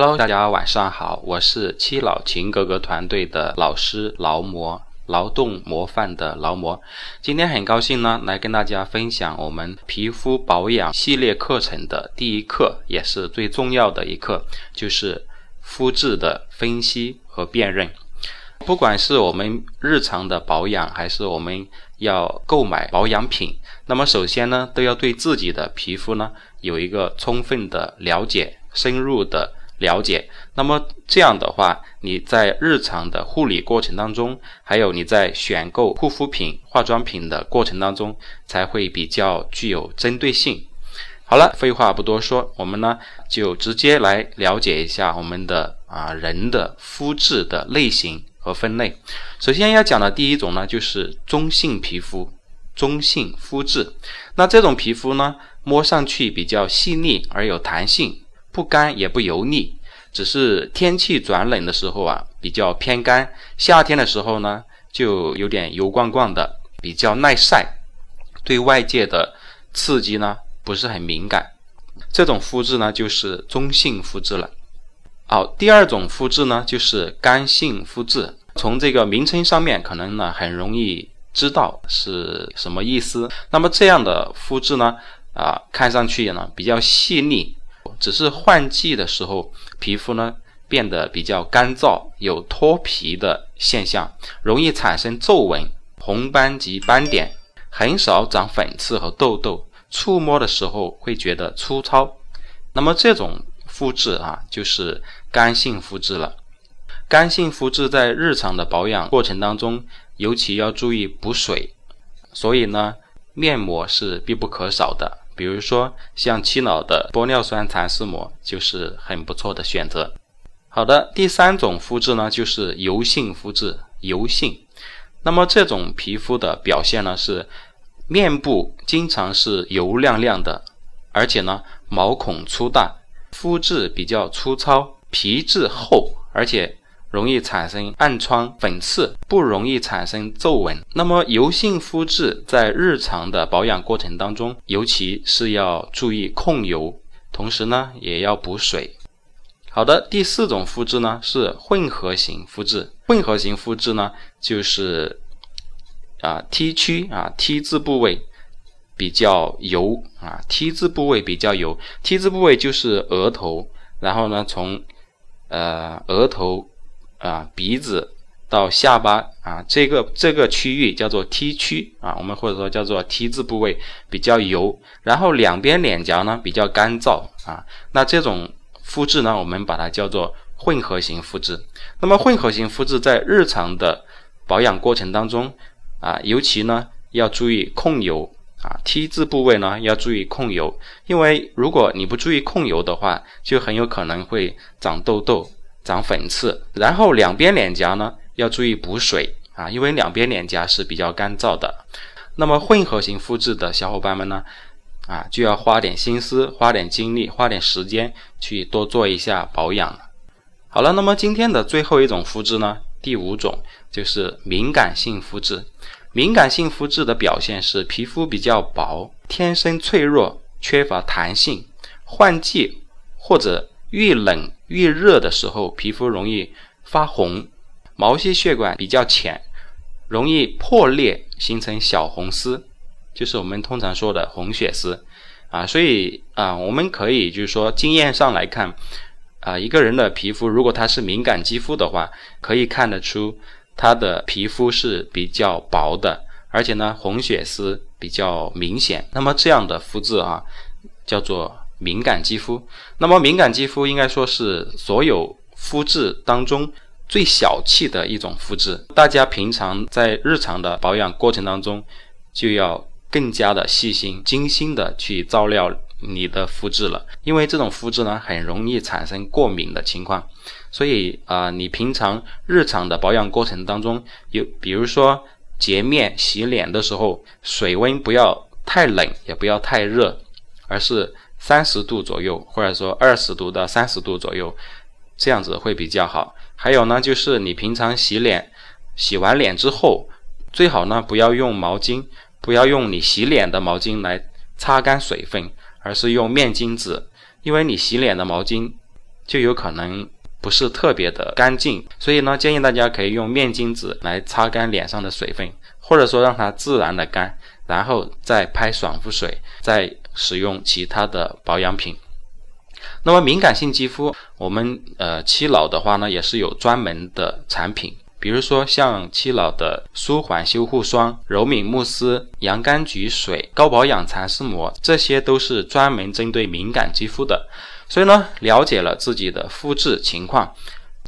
Hello，大家晚上好，我是七老秦格格团队的老师劳模，劳动模范的劳模。今天很高兴呢，来跟大家分享我们皮肤保养系列课程的第一课，也是最重要的一课，就是肤质的分析和辨认。不管是我们日常的保养，还是我们要购买保养品，那么首先呢，都要对自己的皮肤呢有一个充分的了解，深入的。了解，那么这样的话，你在日常的护理过程当中，还有你在选购护肤品、化妆品的过程当中，才会比较具有针对性。好了，废话不多说，我们呢就直接来了解一下我们的啊人的肤质的类型和分类。首先要讲的第一种呢，就是中性皮肤、中性肤质。那这种皮肤呢，摸上去比较细腻而有弹性。不干也不油腻，只是天气转冷的时候啊，比较偏干；夏天的时候呢，就有点油光光的，比较耐晒，对外界的刺激呢不是很敏感。这种肤质呢就是中性肤质了。好，第二种肤质呢就是干性肤质。从这个名称上面，可能呢很容易知道是什么意思。那么这样的肤质呢，啊，看上去呢比较细腻。只是换季的时候，皮肤呢变得比较干燥，有脱皮的现象，容易产生皱纹、红斑及斑点，很少长粉刺和痘痘，触摸的时候会觉得粗糙。那么这种肤质啊，就是干性肤质了。干性肤质在日常的保养过程当中，尤其要注意补水，所以呢，面膜是必不可少的。比如说，像七老的玻尿酸蚕丝膜就是很不错的选择。好的，第三种肤质呢，就是油性肤质，油性。那么这种皮肤的表现呢，是面部经常是油亮亮的，而且呢毛孔粗大，肤质比较粗糙，皮质厚，而且。容易产生暗疮、粉刺，不容易产生皱纹。那么油性肤质在日常的保养过程当中，尤其是要注意控油，同时呢也要补水。好的，第四种肤质呢是混合型肤质。混合型肤质呢就是啊 T 区啊 T 字部位比较油啊 T 字部位比较油，T 字部位就是额头，然后呢从呃额头。啊，鼻子到下巴啊，这个这个区域叫做 T 区啊，我们或者说叫做 T 字部位比较油，然后两边脸颊呢比较干燥啊，那这种肤质呢，我们把它叫做混合型肤质。那么混合型肤质在日常的保养过程当中啊，尤其呢要注意控油啊，T 字部位呢要注意控油，因为如果你不注意控油的话，就很有可能会长痘痘。长粉刺，然后两边脸颊呢要注意补水啊，因为两边脸颊是比较干燥的。那么混合型肤质的小伙伴们呢，啊就要花点心思、花点精力、花点时间去多做一下保养。好了，那么今天的最后一种肤质呢，第五种就是敏感性肤质。敏感性肤质的表现是皮肤比较薄，天生脆弱，缺乏弹性，换季或者。遇冷越热的时候，皮肤容易发红，毛细血管比较浅，容易破裂形成小红丝，就是我们通常说的红血丝啊。所以啊，我们可以就是说经验上来看啊，一个人的皮肤如果他是敏感肌肤的话，可以看得出他的皮肤是比较薄的，而且呢红血丝比较明显。那么这样的肤质啊，叫做。敏感肌肤，那么敏感肌肤应该说是所有肤质当中最小气的一种肤质。大家平常在日常的保养过程当中，就要更加的细心、精心的去照料你的肤质了。因为这种肤质呢，很容易产生过敏的情况。所以啊，你平常日常的保养过程当中，有比如说洁面、洗脸的时候，水温不要太冷，也不要太热，而是。三十度左右，或者说二十度到三十度左右，这样子会比较好。还有呢，就是你平常洗脸，洗完脸之后，最好呢不要用毛巾，不要用你洗脸的毛巾来擦干水分，而是用面巾纸，因为你洗脸的毛巾就有可能不是特别的干净。所以呢，建议大家可以用面巾纸来擦干脸上的水分，或者说让它自然的干，然后再拍爽肤水，再使用其他的保养品。那么敏感性肌肤，我们呃七老的话呢，也是有专门的产品。比如说像七老的舒缓修护霜、柔敏慕斯、洋甘菊水、高保养蚕丝膜，这些都是专门针对敏感肌肤的。所以呢，了解了自己的肤质情况，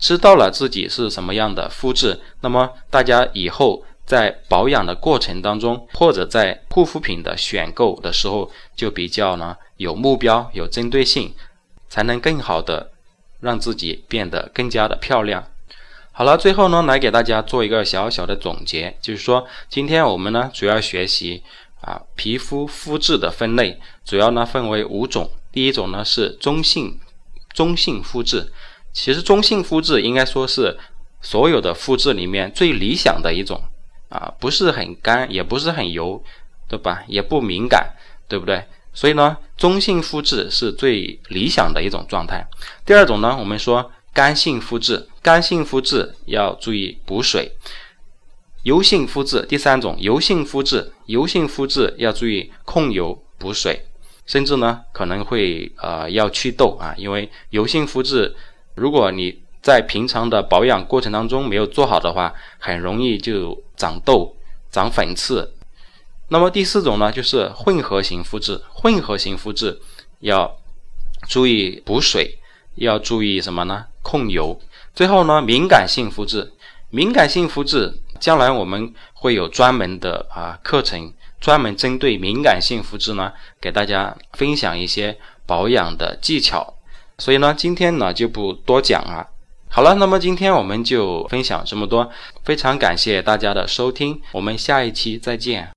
知道了自己是什么样的肤质，那么大家以后在保养的过程当中，或者在护肤品的选购的时候，就比较呢有目标、有针对性，才能更好的让自己变得更加的漂亮。好了，最后呢，来给大家做一个小小的总结，就是说，今天我们呢主要学习啊皮肤肤质的分类，主要呢分为五种。第一种呢是中性中性肤质，其实中性肤质应该说是所有的肤质里面最理想的一种啊，不是很干，也不是很油，对吧？也不敏感，对不对？所以呢，中性肤质是最理想的一种状态。第二种呢，我们说。干性肤质，干性肤质要注意补水；油性肤质，第三种油性肤质，油性肤质要注意控油补水，甚至呢可能会呃要祛痘啊，因为油性肤质，如果你在平常的保养过程当中没有做好的话，很容易就长痘、长粉刺。那么第四种呢，就是混合型肤质，混合型肤质要注意补水。要注意什么呢？控油。最后呢，敏感性肤质，敏感性肤质，将来我们会有专门的啊课程，专门针对敏感性肤质呢，给大家分享一些保养的技巧。所以呢，今天呢就不多讲了。好了，那么今天我们就分享这么多，非常感谢大家的收听，我们下一期再见。